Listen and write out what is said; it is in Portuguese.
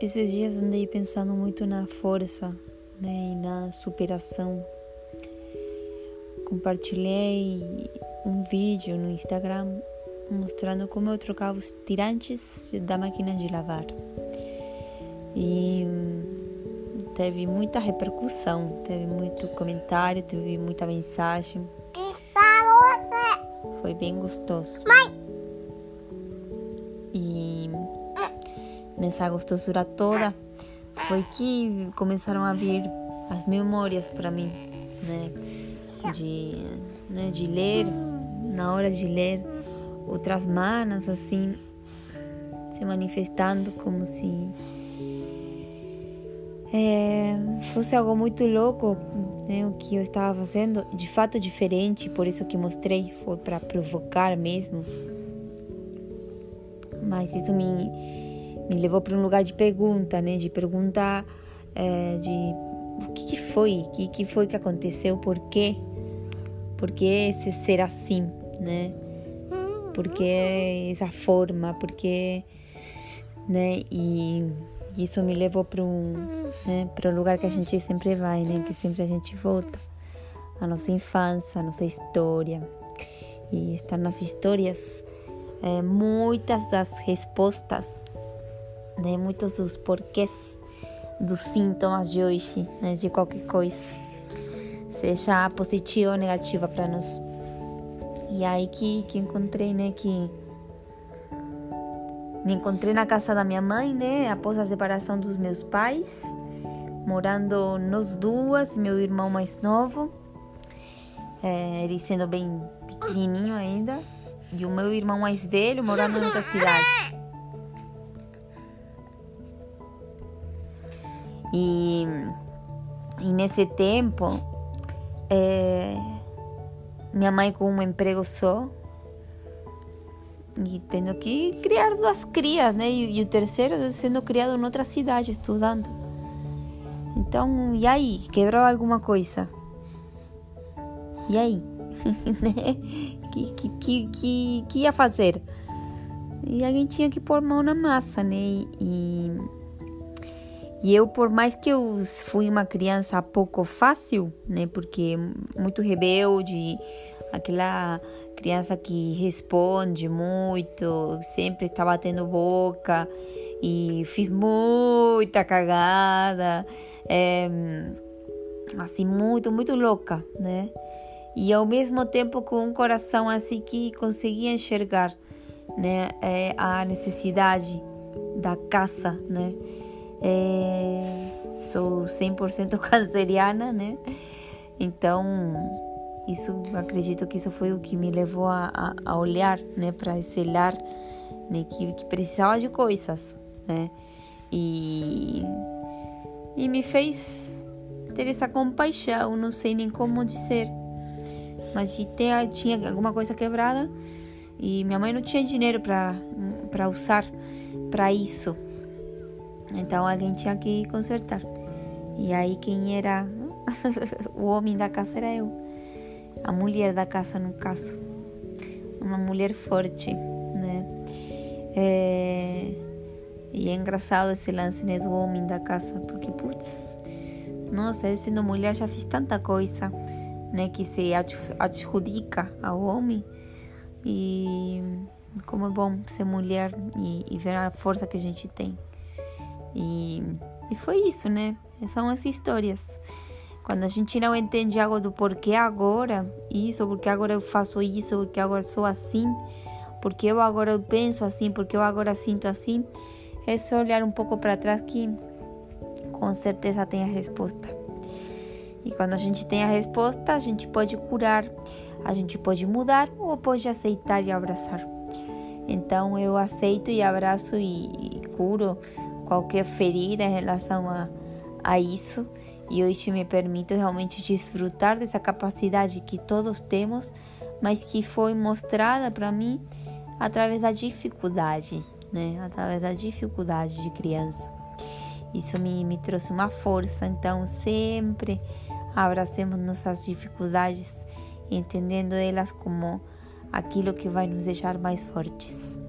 Esses dias andei pensando muito na força né, e na superação. Compartilhei um vídeo no Instagram mostrando como eu trocava os tirantes da máquina de lavar. E teve muita repercussão, teve muito comentário, teve muita mensagem. Foi bem gostoso. Mãe! Nessa gostosura toda foi que começaram a vir as memórias para mim, né? De, né? de ler, na hora de ler, outras manas assim se manifestando como se é, fosse algo muito louco né, o que eu estava fazendo, de fato diferente, por isso que mostrei, foi para provocar mesmo. Mas isso me, me levou para um lugar de pergunta, né, de pergunta é, de o que, que foi, o que, que foi que aconteceu, por quê, por que esse ser assim, né, por que essa forma, por que, né, e isso me levou para um, né, para o lugar que a gente sempre vai, né, que sempre a gente volta, a nossa infância, a nossa história. E estar nas histórias, é, muitas das respostas, né, muitos dos porquês dos sintomas de hoje, né, de qualquer coisa, seja positiva ou negativa para nós. E aí que, que encontrei, né, que me encontrei na casa da minha mãe, né, após a separação dos meus pais, morando nós duas, meu irmão mais novo, é, ele sendo bem pequenininho ainda, e o meu irmão mais velho morando em outra cidade. E, e nesse tempo, é, minha mãe com um emprego só, e tendo que criar duas crias, né? E, e, o terceiro sendo criado em outra cidade, estudando. Então, e aí? Quebrou alguma coisa? E aí? né? que, que, que, que, que ia fazer? E alguém tinha que pôr mão na massa, né? E, e eu, por mais que eu fui uma criança pouco fácil, né? Porque muito rebelde, aquela criança que responde muito, sempre está batendo boca e fiz muita cagada, é, assim, muito, muito louca, né? E ao mesmo tempo com um coração assim que conseguia enxergar, né, é, a necessidade da caça, né? É, sou 100% canceriana, né? Então, isso acredito que isso foi o que me levou a, a, a olhar né para esse lar né que, que precisava de coisas né? E e me fez ter essa compaixão não sei nem como dizer. Mas tinha, tinha alguma coisa quebrada e minha mãe não tinha dinheiro para usar para isso então alguém tinha que consertar e aí quem era o homem da casa era eu a mulher da casa, no caso. Uma mulher forte, né? É... E é engraçado esse lance né, do homem da casa, porque, putz, nossa, eu sendo mulher já fiz tanta coisa, né, que se adjudica ao homem. E como é bom ser mulher e, e ver a força que a gente tem. E, e foi isso, né? São as histórias. Quando a gente não entende algo do porquê agora, isso, porque agora eu faço isso, porque agora sou assim, porque eu agora penso assim, porque eu agora sinto assim, é só olhar um pouco para trás que com certeza tem a resposta. E quando a gente tem a resposta, a gente pode curar, a gente pode mudar ou pode aceitar e abraçar. Então eu aceito e abraço e, e curo qualquer ferida em relação a, a isso e hoje me permito realmente desfrutar dessa capacidade que todos temos, mas que foi mostrada para mim através da dificuldade, né? Através da dificuldade de criança. Isso me, me trouxe uma força, então sempre abracemos nossas dificuldades, entendendo elas como aquilo que vai nos deixar mais fortes.